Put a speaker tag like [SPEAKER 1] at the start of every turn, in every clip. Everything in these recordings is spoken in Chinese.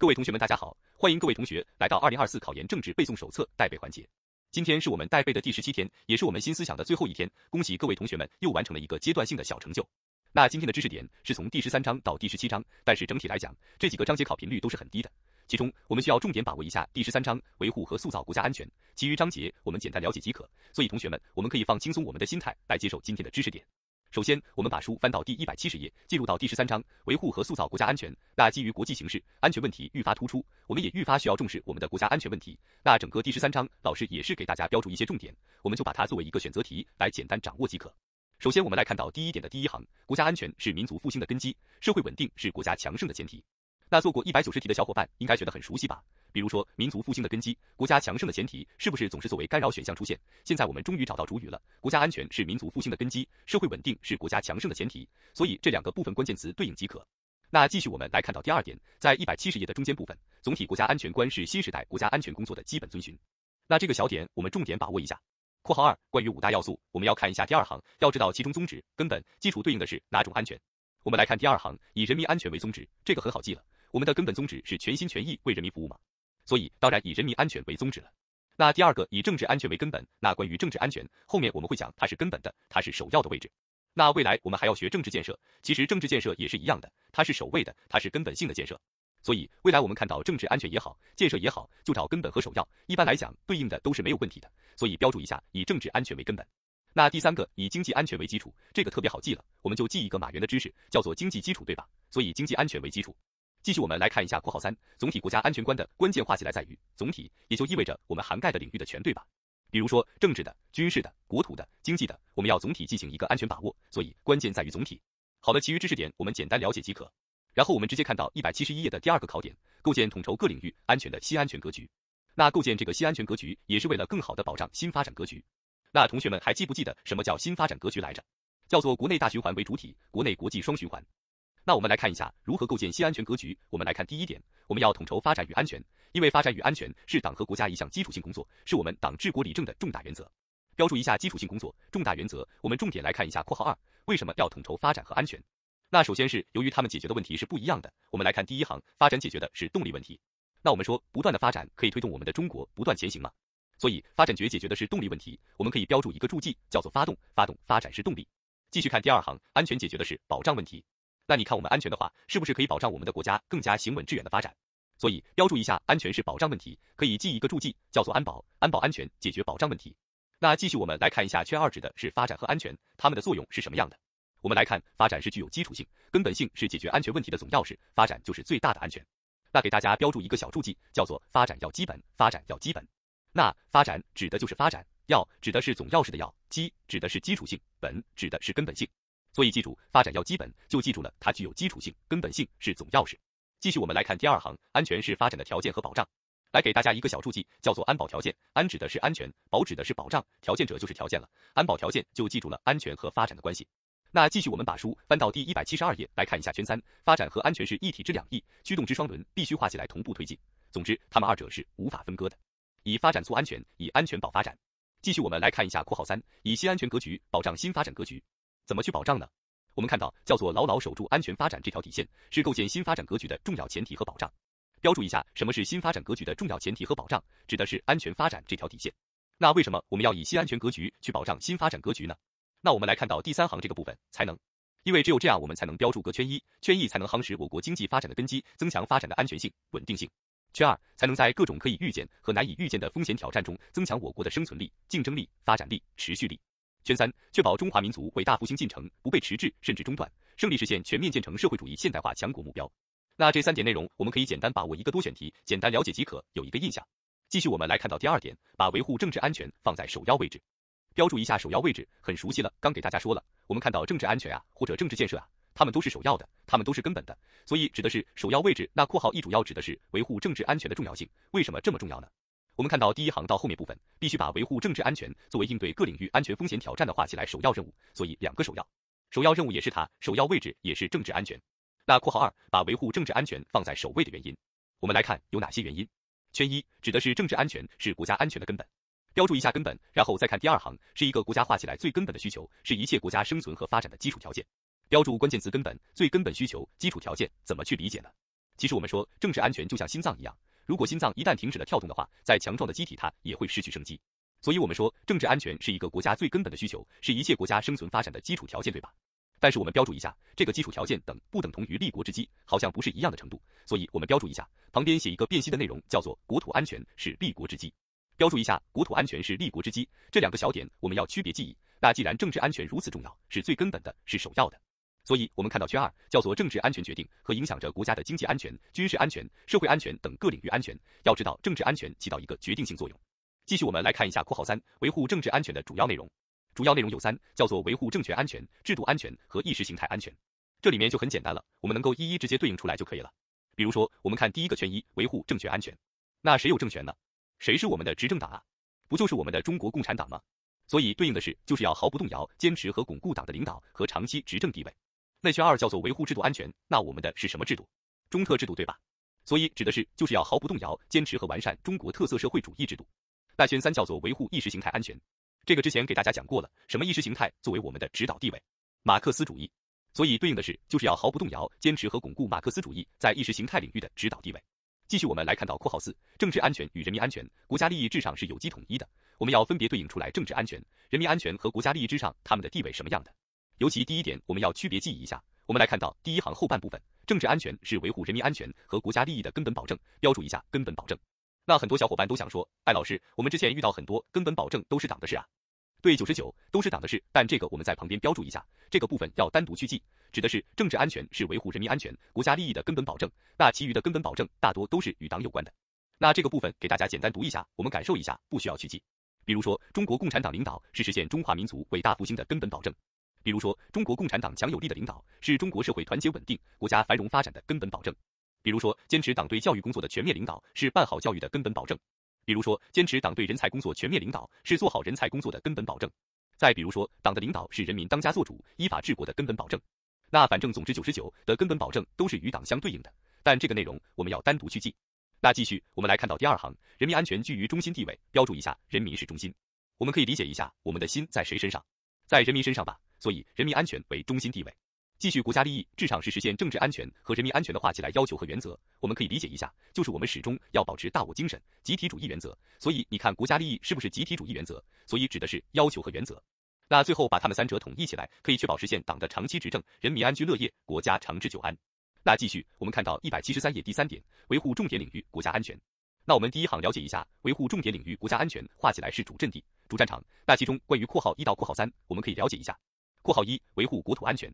[SPEAKER 1] 各位同学们，大家好，欢迎各位同学来到二零二四考研政治背诵手册带背环节。今天是我们带背的第十七天，也是我们新思想的最后一天。恭喜各位同学们又完成了一个阶段性的小成就。那今天的知识点是从第十三章到第十七章，但是整体来讲，这几个章节考频率都是很低的。其中我们需要重点把握一下第十三章维护和塑造国家安全，其余章节我们简单了解即可。所以同学们，我们可以放轻松我们的心态来接受今天的知识点。首先，我们把书翻到第一百七十页，进入到第十三章，维护和塑造国家安全。那基于国际形势，安全问题愈发突出，我们也愈发需要重视我们的国家安全问题。那整个第十三章，老师也是给大家标注一些重点，我们就把它作为一个选择题来简单掌握即可。首先，我们来看到第一点的第一行，国家安全是民族复兴的根基，社会稳定是国家强盛的前提。那做过一百九十题的小伙伴应该觉得很熟悉吧？比如说，民族复兴的根基，国家强盛的前提，是不是总是作为干扰选项出现？现在我们终于找到主语了，国家安全是民族复兴的根基，社会稳定是国家强盛的前提，所以这两个部分关键词对应即可。那继续我们来看到第二点，在一百七十页的中间部分，总体国家安全观是新时代国家安全工作的基本遵循。那这个小点我们重点把握一下。括号二，关于五大要素，我们要看一下第二行，要知道其中宗旨、根本、基础对应的是哪种安全。我们来看第二行，以人民安全为宗旨，这个很好记了。我们的根本宗旨是全心全意为人民服务嘛，所以当然以人民安全为宗旨了。那第二个以政治安全为根本，那关于政治安全，后面我们会讲它是根本的，它是首要的位置。那未来我们还要学政治建设，其实政治建设也是一样的，它是首位的，它是根本性的建设。所以未来我们看到政治安全也好，建设也好，就找根本和首要，一般来讲对应的都是没有问题的。所以标注一下，以政治安全为根本。那第三个以经济安全为基础，这个特别好记了，我们就记一个马原的知识，叫做经济基础，对吧？所以经济安全为基础。继续，我们来看一下括号三，总体国家安全观的关键化起来在于总体，也就意味着我们涵盖的领域的全对吧？比如说政治的、军事的、国土的、经济的，我们要总体进行一个安全把握，所以关键在于总体。好的，其余知识点我们简单了解即可。然后我们直接看到一百七十一页的第二个考点，构建统筹各领域安全的新安全格局。那构建这个新安全格局，也是为了更好的保障新发展格局。那同学们还记不记得什么叫新发展格局来着？叫做国内大循环为主体，国内国际双循环。那我们来看一下如何构建新安全格局。我们来看第一点，我们要统筹发展与安全，因为发展与安全是党和国家一项基础性工作，是我们党治国理政的重大原则。标注一下基础性工作、重大原则。我们重点来看一下括号二，为什么要统筹发展和安全？那首先是由于他们解决的问题是不一样的。我们来看第一行，发展解决的是动力问题。那我们说不断的发展可以推动我们的中国不断前行吗？所以发展局解决的是动力问题，我们可以标注一个注记，叫做发动。发动发展是动力。继续看第二行，安全解决的是保障问题。那你看我们安全的话，是不是可以保障我们的国家更加行稳致远的发展？所以标注一下，安全是保障问题，可以记一个注记，叫做安保。安保安全解决保障问题。那继续我们来看一下，圈二指的是发展和安全，它们的作用是什么样的？我们来看，发展是具有基础性、根本性，是解决安全问题的总钥匙，发展就是最大的安全。那给大家标注一个小注记，叫做发展要基本，发展要基本。那发展指的就是发展，要指的是总钥匙的要，基指的是基础性，本指的是根本性。所以记住，发展要基本，就记住了它具有基础性、根本性，是总钥匙。继续我们来看第二行，安全是发展的条件和保障。来给大家一个小注记，叫做安保条件。安指的是安全，保指的是保障，条件者就是条件了。安保条件就记住了安全和发展的关系。那继续我们把书翻到第一百七十二页来看一下圈三，发展和安全是一体之两翼，驱动之双轮，必须画起来同步推进。总之，它们二者是无法分割的。以发展促安全，以安全保发展。继续我们来看一下括号三，以新安全格局保障新发展格局。怎么去保障呢？我们看到叫做牢牢守住安全发展这条底线，是构建新发展格局的重要前提和保障。标注一下，什么是新发展格局的重要前提和保障？指的是安全发展这条底线。那为什么我们要以新安全格局去保障新发展格局呢？那我们来看到第三行这个部分才能，因为只有这样，我们才能标注个圈一，圈一才能夯实我国经济发展的根基，增强发展的安全性、稳定性。圈二才能在各种可以预见和难以预见的风险挑战中，增强我国的生存力、竞争力、发展力、持续力。圈三，确保中华民族伟大复兴进程不被迟滞甚至中断，胜利实现全面建成社会主义现代化强国目标。那这三点内容，我们可以简单把握一个多选题，简单了解即可，有一个印象。继续我们来看到第二点，把维护政治安全放在首要位置，标注一下首要位置，很熟悉了，刚给大家说了，我们看到政治安全啊，或者政治建设啊，他们都是首要的，他们都是根本的，所以指的是首要位置。那括号一主要指的是维护政治安全的重要性，为什么这么重要呢？我们看到第一行到后面部分，必须把维护政治安全作为应对各领域安全风险挑战的画起来首要任务，所以两个首要，首要任务也是它，首要位置也是政治安全。那括号二把维护政治安全放在首位的原因，我们来看有哪些原因。圈一指的是政治安全是国家安全的根本，标注一下根本，然后再看第二行是一个国家画起来最根本的需求，是一切国家生存和发展的基础条件，标注关键词根本，最根本需求，基础条件，怎么去理解呢？其实我们说政治安全就像心脏一样，如果心脏一旦停止了跳动的话，再强壮的机体它也会失去生机。所以我们说政治安全是一个国家最根本的需求，是一切国家生存发展的基础条件，对吧？但是我们标注一下，这个基础条件等不等同于立国之基，好像不是一样的程度。所以我们标注一下，旁边写一个辨析的内容，叫做国土安全是立国之基。标注一下，国土安全是立国之基，这两个小点我们要区别记忆。那既然政治安全如此重要，是最根本的，是首要的，所以我们看到圈二叫做政治安全决定和影响着国家的经济安全、军事安全、社会安全等各领域安全。要知道，政治安全起到一个决定性作用。继续，我们来看一下括号三维护政治安全的主要内容。主要内容有三，叫做维护政权安全、制度安全和意识形态安全。这里面就很简单了，我们能够一一直接对应出来就可以了。比如说，我们看第一个圈一，维护政权安全。那谁有政权呢？谁是我们的执政党啊？不就是我们的中国共产党吗？所以对应的是，就是要毫不动摇坚持和巩固党的领导和长期执政地位。那圈二叫做维护制度安全，那我们的是什么制度？中特制度对吧？所以指的是就是要毫不动摇坚持和完善中国特色社会主义制度。那圈三叫做维护意识形态安全。这个之前给大家讲过了，什么意识形态作为我们的指导地位？马克思主义，所以对应的是就是要毫不动摇坚持和巩固马克思主义在意识形态领域的指导地位。继续我们来看到括号四，政治安全与人民安全、国家利益至上是有机统一的，我们要分别对应出来政治安全、人民安全和国家利益至上他们的地位什么样的。尤其第一点我们要区别记忆一下。我们来看到第一行后半部分，政治安全是维护人民安全和国家利益的根本保证，标注一下根本保证。那很多小伙伴都想说，艾老师，我们之前遇到很多根本保证都是党的事啊。对，九十九都是党的事，但这个我们在旁边标注一下，这个部分要单独去记，指的是政治安全是维护人民安全、国家利益的根本保证，那其余的根本保证大多都是与党有关的。那这个部分给大家简单读一下，我们感受一下，不需要去记。比如说，中国共产党领导是实现中华民族伟大复兴的根本保证；比如说，中国共产党强有力的领导是中国社会团结稳定、国家繁荣发展的根本保证；比如说，坚持党对教育工作的全面领导是办好教育的根本保证。比如说，坚持党对人才工作全面领导是做好人才工作的根本保证；再比如说，党的领导是人民当家作主、依法治国的根本保证。那反正总之九十九的根本保证都是与党相对应的，但这个内容我们要单独去记。那继续，我们来看到第二行，人民安全居于中心地位，标注一下人民是中心。我们可以理解一下，我们的心在谁身上？在人民身上吧，所以人民安全为中心地位。继续，国家利益至上是实现政治安全和人民安全的画起来要求和原则，我们可以理解一下，就是我们始终要保持大我精神、集体主义原则。所以你看，国家利益是不是集体主义原则？所以指的是要求和原则。那最后把它们三者统一起来，可以确保实现党的长期执政，人民安居乐业，国家长治久安。那继续，我们看到一百七十三页第三点，维护重点领域国家安全。那我们第一行了解一下，维护重点领域国家安全画起来是主阵地、主战场。那其中关于括号一到括号三，我们可以了解一下。括号一，维护国土安全。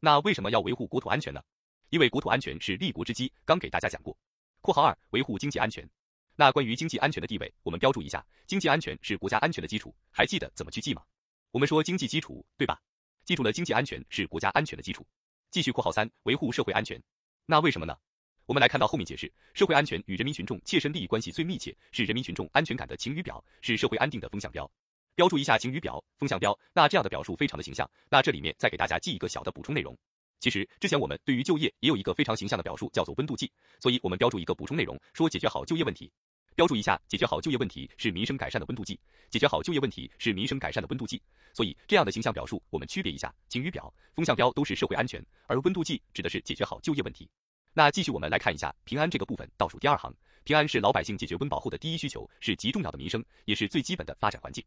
[SPEAKER 1] 那为什么要维护国土安全呢？因为国土安全是立国之基，刚给大家讲过。括号二，维护经济安全。那关于经济安全的地位，我们标注一下，经济安全是国家安全的基础，还记得怎么去记吗？我们说经济基础，对吧？记住了，经济安全是国家安全的基础。继续括号三，维护社会安全。那为什么呢？我们来看到后面解释，社会安全与人民群众切身利益关系最密切，是人民群众安全感的晴雨表，是社会安定的风向标。标注一下晴雨表、风向标，那这样的表述非常的形象。那这里面再给大家记一个小的补充内容。其实之前我们对于就业也有一个非常形象的表述，叫做温度计。所以我们标注一个补充内容，说解决好就业问题。标注一下，解决好就业问题是民生改善的温度计。解决好就业问题是民生改善的温度计。所以这样的形象表述，我们区别一下，晴雨表、风向标都是社会安全，而温度计指的是解决好就业问题。那继续我们来看一下平安这个部分，倒数第二行，平安是老百姓解决温饱后的第一需求，是极重要的民生，也是最基本的发展环境。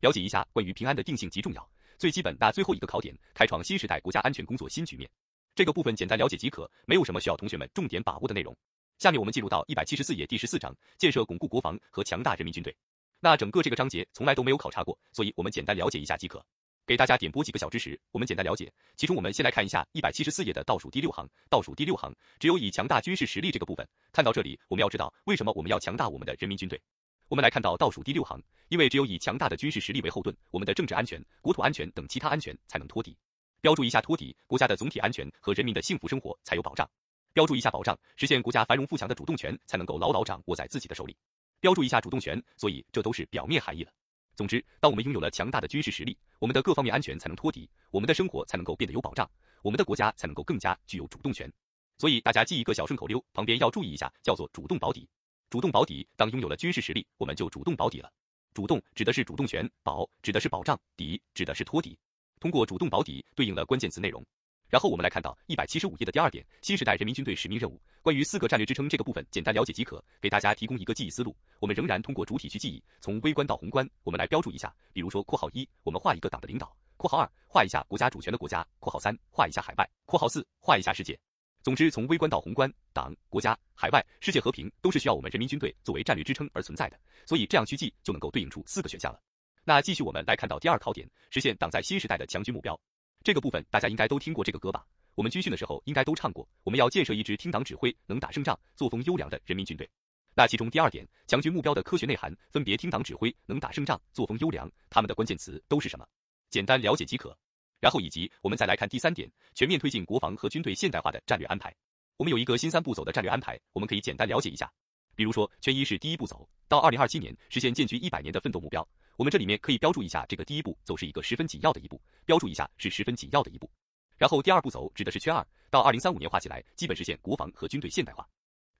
[SPEAKER 1] 了解一下关于平安的定性极重要，最基本。那最后一个考点，开创新时代国家安全工作新局面。这个部分简单了解即可，没有什么需要同学们重点把握的内容。下面我们进入到一百七十四页第十四章，建设巩固国防和强大人民军队。那整个这个章节从来都没有考察过，所以我们简单了解一下即可。给大家点播几个小知识，我们简单了解。其中我们先来看一下一百七十四页的倒数第六行，倒数第六行，只有以强大军事实力这个部分。看到这里，我们要知道为什么我们要强大我们的人民军队。我们来看到倒数第六行，因为只有以强大的军事实力为后盾，我们的政治安全、国土安全等其他安全才能托底。标注一下托底，国家的总体安全和人民的幸福生活才有保障。标注一下保障，实现国家繁荣富强的主动权才能够牢牢掌握在自己的手里。标注一下主动权，所以这都是表面含义了。总之，当我们拥有了强大的军事实力，我们的各方面安全才能托底，我们的生活才能够变得有保障，我们的国家才能够更加具有主动权。所以大家记一个小顺口溜，旁边要注意一下，叫做主动保底。主动保底，当拥有了军事实力，我们就主动保底了。主动指的是主动权，保指的是保障，底指的是托底。通过主动保底，对应了关键词内容。然后我们来看到一百七十五页的第二点，新时代人民军队使命任务，关于四个战略支撑这个部分简单了解即可，给大家提供一个记忆思路。我们仍然通过主体去记忆，从微观到宏观，我们来标注一下。比如说括号一，我们画一个党的领导；括号二，画一下国家主权的国家；括号三，画一下海外；括号四，画一下世界。总之，从微观到宏观，党、国家、海外、世界和平都是需要我们人民军队作为战略支撑而存在的，所以这样去记就能够对应出四个选项了。那继续我们来看到第二考点，实现党在新时代的强军目标。这个部分大家应该都听过这个歌吧？我们军训的时候应该都唱过。我们要建设一支听党指挥、能打胜仗、作风优良的人民军队。那其中第二点，强军目标的科学内涵分别听党指挥、能打胜仗、作风优良，他们的关键词都是什么？简单了解即可。然后以及我们再来看第三点，全面推进国防和军队现代化的战略安排。我们有一个新三步走的战略安排，我们可以简单了解一下。比如说，圈一是第一步走，到二零二七年实现建军一百年的奋斗目标。我们这里面可以标注一下，这个第一步走是一个十分紧要的一步，标注一下是十分紧要的一步。然后第二步走指的是圈二，到二零三五年画起来，基本实现国防和军队现代化。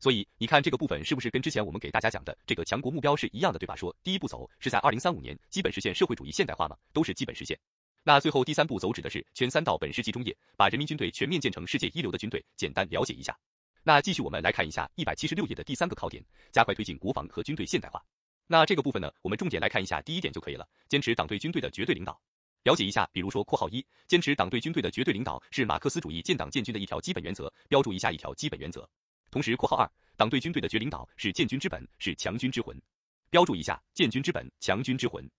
[SPEAKER 1] 所以你看这个部分是不是跟之前我们给大家讲的这个强国目标是一样的，对吧？说第一步走是在二零三五年基本实现社会主义现代化嘛，都是基本实现。那最后第三步走指的是全三到本世纪中叶，把人民军队全面建成世界一流的军队，简单了解一下。那继续我们来看一下一百七十六页的第三个考点，加快推进国防和军队现代化。那这个部分呢，我们重点来看一下第一点就可以了，坚持党对军队的绝对领导。了解一下，比如说括号一，坚持党对军队的绝对领导是马克思主义建党建军的一条基本原则，标注一下一条基本原则。同时括号二，党对军队的绝领导是建军之本，是强军之魂，标注一下建军之本，强军之魂。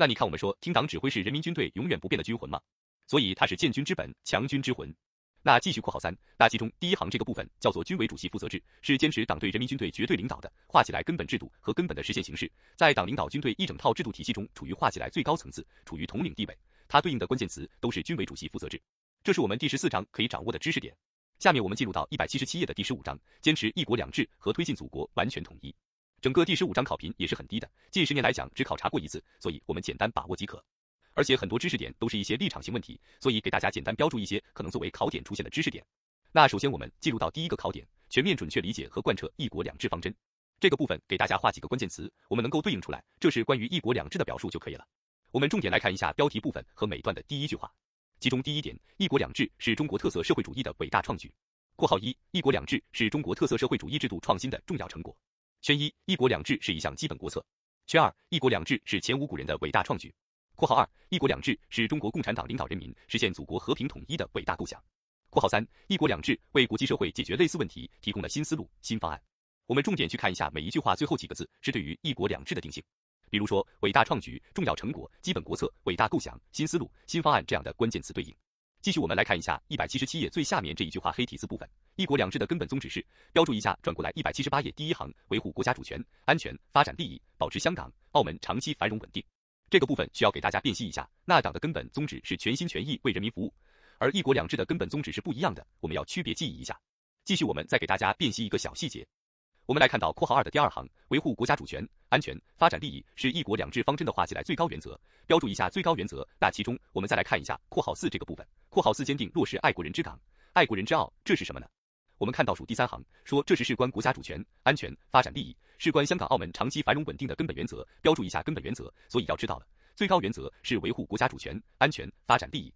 [SPEAKER 1] 那你看我们说听党指挥是人民军队永远不变的军魂吗？所以它是建军之本，强军之魂。那继续括号三，那其中第一行这个部分叫做军委主席负责制，是坚持党对人民军队绝对领导的，画起来根本制度和根本的实现形式，在党领导军队一整套制度体系中处于画起来最高层次，处于统领地位。它对应的关键词都是军委主席负责制，这是我们第十四章可以掌握的知识点。下面我们进入到一百七十七页的第十五章，坚持一国两制和推进祖国完全统一。整个第十五章考评也是很低的，近十年来讲只考察过一次，所以我们简单把握即可。而且很多知识点都是一些立场性问题，所以给大家简单标注一些可能作为考点出现的知识点。那首先我们进入到第一个考点，全面准确理解和贯彻一国两制方针。这个部分给大家画几个关键词，我们能够对应出来，这是关于一国两制的表述就可以了。我们重点来看一下标题部分和每段的第一句话，其中第一点，一国两制是中国特色社会主义的伟大创举。括号一，一国两制是中国特色社会主义制度创新的重要成果。圈一，一国两制是一项基本国策。圈二，一国两制是前无古人的伟大创举。括号二，一国两制是中国共产党领导人民实现祖国和平统一的伟大构想。括号三，一国两制为国际社会解决类似问题提供了新思路、新方案。我们重点去看一下每一句话最后几个字是对于一国两制的定性，比如说伟大创举、重要成果、基本国策、伟大构想、新思路、新方案这样的关键词对应。继续我们来看一下一百七十七页最下面这一句话黑体字部分，一国两制的根本宗旨是标注一下，转过来一百七十八页第一行，维护国家主权、安全、发展利益，保持香港、澳门长期繁荣稳定。这个部分需要给大家辨析一下，那党的根本宗旨是全心全意为人民服务，而一国两制的根本宗旨是不一样的，我们要区别记忆一下。继续，我们再给大家辨析一个小细节。我们来看到括号二的第二行，维护国家主权、安全、发展利益是一国两制方针的画起来最高原则，标注一下最高原则。那其中，我们再来看一下括号四这个部分，括号四坚定落实爱国人之港、爱国人之澳，这是什么呢？我们看倒数第三行说，这是事关国家主权、安全、发展利益，事关香港、澳门长期繁荣稳定的根本原则，标注一下根本原则。所以要知道了，最高原则是维护国家主权、安全、发展利益，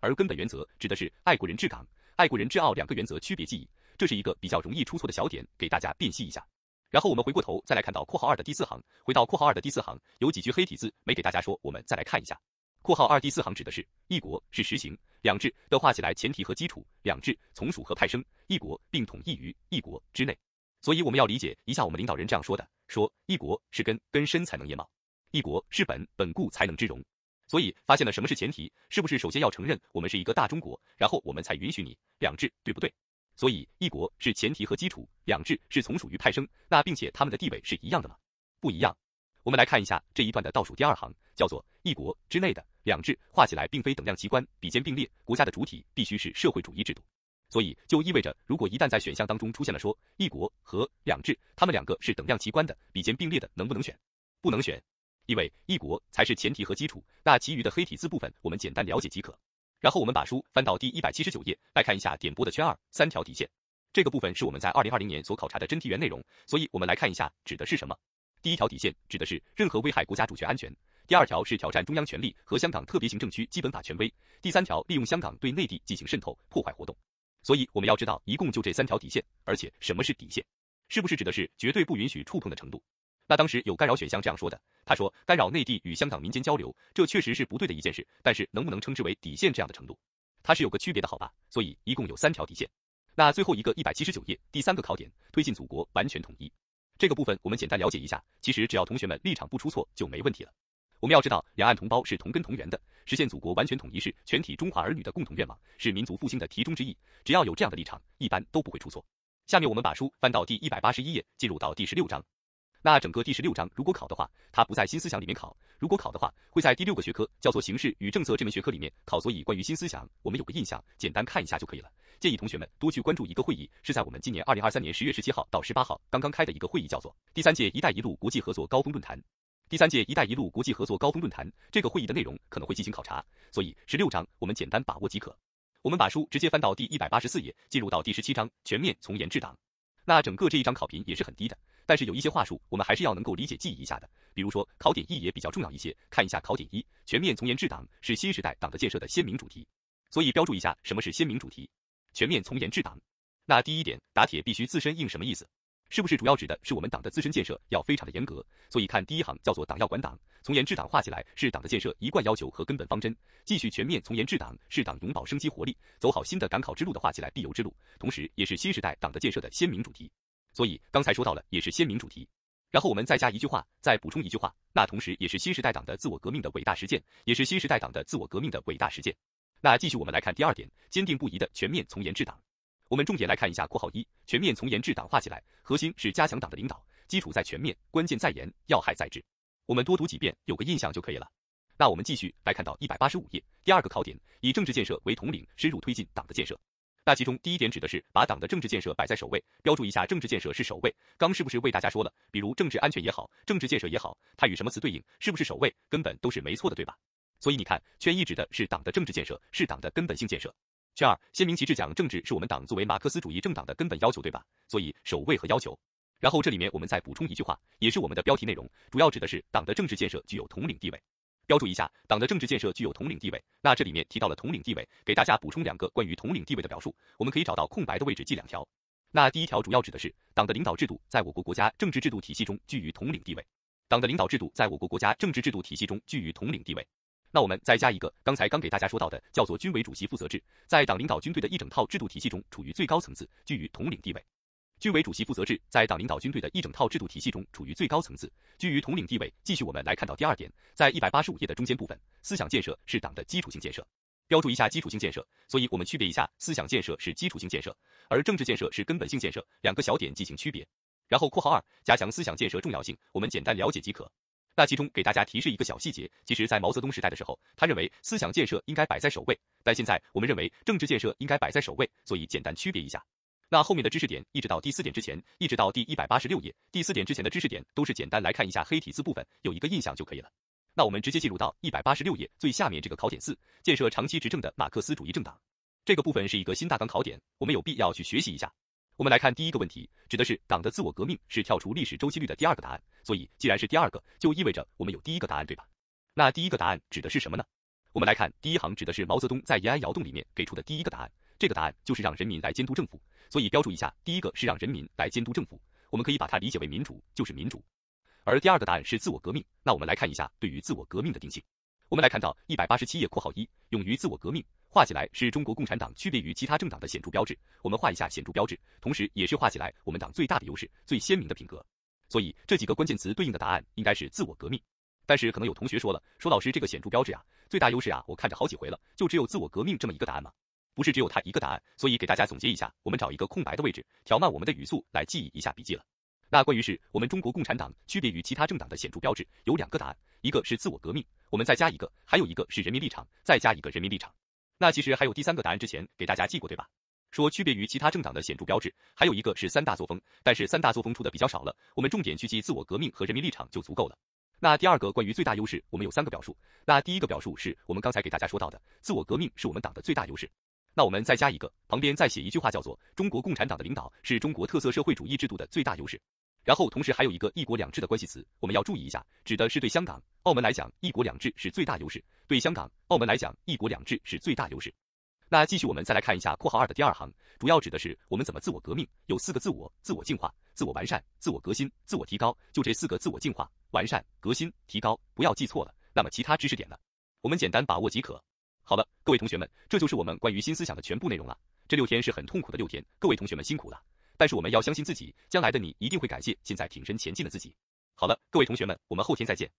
[SPEAKER 1] 而根本原则指的是爱国人治港、爱国人之澳两个原则区别记忆，这是一个比较容易出错的小点，给大家辨析一下。然后我们回过头再来看到括号二的第四行，回到括号二的第四行，有几句黑体字没给大家说，我们再来看一下。括号二第四行指的是一国是实行两制的画起来前提和基础，两制从属和派生一国并统一于一国之内。所以我们要理解一下我们领导人这样说的，说一国是根，根深才能叶茂；一国是本，本固才能枝荣。所以发现了什么是前提，是不是首先要承认我们是一个大中国，然后我们才允许你两制，对不对？所以一国是前提和基础，两制是从属于派生，那并且他们的地位是一样的吗？不一样。我们来看一下这一段的倒数第二行，叫做“一国之内的两制”，画起来并非等量齐观，比肩并列。国家的主体必须是社会主义制度，所以就意味着，如果一旦在选项当中出现了说“一国”和“两制”，他们两个是等量齐观的、比肩并列的，能不能选？不能选，因为“一国”才是前提和基础。那其余的黑体字部分，我们简单了解即可。然后我们把书翻到第一百七十九页，来看一下点播的圈二三条底线。这个部分是我们在二零二零年所考察的真题源内容，所以我们来看一下指的是什么。第一条底线指的是任何危害国家主权安全、第二条是挑战中央权力和香港特别行政区基本法权威，第三条利用香港对内地进行渗透破坏活动。所以我们要知道，一共就这三条底线，而且什么是底线？是不是指的是绝对不允许触碰的程度？那当时有干扰选项这样说的，他说干扰内地与香港民间交流，这确实是不对的一件事，但是能不能称之为底线这样的程度？它是有个区别的好吧？所以一共有三条底线。那最后一个一百七十九页第三个考点，推进祖国完全统一。这个部分我们简单了解一下，其实只要同学们立场不出错就没问题了。我们要知道，两岸同胞是同根同源的，实现祖国完全统一是全体中华儿女的共同愿望，是民族复兴的题中之意。只要有这样的立场，一般都不会出错。下面我们把书翻到第一百八十一页，进入到第十六章。那整个第十六章如果考的话，它不在新思想里面考；如果考的话，会在第六个学科叫做形势与政策这门学科里面考。所以关于新思想，我们有个印象，简单看一下就可以了。建议同学们多去关注一个会议，是在我们今年二零二三年十月十七号到十八号刚刚开的一个会议，叫做第三届“一带一路”国际合作高峰论坛。第三届“一带一路”国际合作高峰论坛这个会议的内容可能会进行考察，所以十六章我们简单把握即可。我们把书直接翻到第一百八十四页，进入到第十七章全面从严治党。那整个这一章考评也是很低的，但是有一些话术我们还是要能够理解记忆一下的。比如说考点一也比较重要一些，看一下考点一，全面从严治党是新时代党的建设的鲜明主题，所以标注一下什么是鲜明主题。全面从严治党，那第一点打铁必须自身硬，什么意思？是不是主要指的是我们党的自身建设要非常的严格？所以看第一行叫做党要管党，从严治党画起来是党的建设一贯要求和根本方针。继续全面从严治党是党永葆生机活力，走好新的赶考之路的画起来必由之路，同时也是新时代党的建设的鲜明主题。所以刚才说到了也是鲜明主题，然后我们再加一句话，再补充一句话，那同时也是新时代党的自我革命的伟大实践，也是新时代党的自我革命的伟大实践。那继续，我们来看第二点，坚定不移的全面从严治党。我们重点来看一下（括号一）全面从严治党画起来，核心是加强党的领导，基础在全面，关键在严，要害在治。我们多读几遍，有个印象就可以了。那我们继续来看到一百八十五页，第二个考点，以政治建设为统领，深入推进党的建设。那其中第一点指的是把党的政治建设摆在首位，标注一下政治建设是首位。刚是不是为大家说了，比如政治安全也好，政治建设也好，它与什么词对应，是不是首位，根本都是没错的，对吧？所以你看，圈一指的是党的政治建设，是党的根本性建设。圈二，鲜明旗帜讲政治是我们党作为马克思主义政党的根本要求，对吧？所以首位和要求。然后这里面我们再补充一句话，也是我们的标题内容，主要指的是党的政治建设具有统领地位。标注一下，党的政治建设具有统领地位。那这里面提到了统领地位，给大家补充两个关于统领地位的表述，我们可以找到空白的位置记两条。那第一条主要指的是党的领导制度在我国国家政治制度体系中居于统领地位。党的领导制度在我国国家政治制度体系中居于统领地位。那我们再加一个，刚才刚给大家说到的，叫做军委主席负责制，在党领导军队的一整套制度体系中处于最高层次，居于统领地位。军委主席负责制在党领导军队的一整套制度体系中处于最高层次，居于统领地位。继续，我们来看到第二点，在一百八十五页的中间部分，思想建设是党的基础性建设，标注一下基础性建设。所以我们区别一下，思想建设是基础性建设，而政治建设是根本性建设，两个小点进行区别。然后括号二，加强思想建设重要性，我们简单了解即可。那其中给大家提示一个小细节，其实，在毛泽东时代的时候，他认为思想建设应该摆在首位，但现在我们认为政治建设应该摆在首位，所以简单区别一下。那后面的知识点，一直到第四点之前，一直到第一百八十六页，第四点之前的知识点都是简单来看一下黑体字部分，有一个印象就可以了。那我们直接进入到一百八十六页最下面这个考点四，建设长期执政的马克思主义政党，这个部分是一个新大纲考点，我们有必要去学习一下。我们来看第一个问题，指的是党的自我革命是跳出历史周期率的第二个答案，所以既然是第二个，就意味着我们有第一个答案，对吧？那第一个答案指的是什么呢？我们来看第一行，指的是毛泽东在延安窑洞里面给出的第一个答案，这个答案就是让人民来监督政府，所以标注一下，第一个是让人民来监督政府，我们可以把它理解为民主，就是民主。而第二个答案是自我革命，那我们来看一下对于自我革命的定性。我们来看到一百八十七页括号一，勇于自我革命。画起来是中国共产党区别于其他政党的显著标志。我们画一下显著标志，同时也是画起来我们党最大的优势、最鲜明的品格。所以这几个关键词对应的答案应该是自我革命。但是可能有同学说了，说老师这个显著标志啊、最大优势啊，我看着好几回了，就只有自我革命这么一个答案吗？不是只有它一个答案。所以给大家总结一下，我们找一个空白的位置，调慢我们的语速来记忆一下笔记了。那关于是我们中国共产党区别于其他政党的显著标志，有两个答案，一个是自我革命，我们再加一个，还有一个是人民立场，再加一个人民立场。那其实还有第三个答案，之前给大家记过对吧？说区别于其他政党的显著标志，还有一个是三大作风，但是三大作风出的比较少了，我们重点去记自我革命和人民立场就足够了。那第二个关于最大优势，我们有三个表述。那第一个表述是我们刚才给大家说到的，自我革命是我们党的最大优势。那我们再加一个，旁边再写一句话，叫做中国共产党的领导是中国特色社会主义制度的最大优势。然后同时还有一个一国两制的关系词，我们要注意一下，指的是对香港、澳门来讲，一国两制是最大优势；对香港、澳门来讲，一国两制是最大优势。那继续，我们再来看一下括号二的第二行，主要指的是我们怎么自我革命，有四个自我：自我进化、自我完善、自我革新、自我提高。就这四个自我进化、完善、革新、提高，不要记错了。那么其他知识点呢，我们简单把握即可。好了，各位同学们，这就是我们关于新思想的全部内容了。这六天是很痛苦的六天，各位同学们辛苦了。但是我们要相信自己，将来的你一定会感谢现在挺身前进的自己。好了，各位同学们，我们后天再见。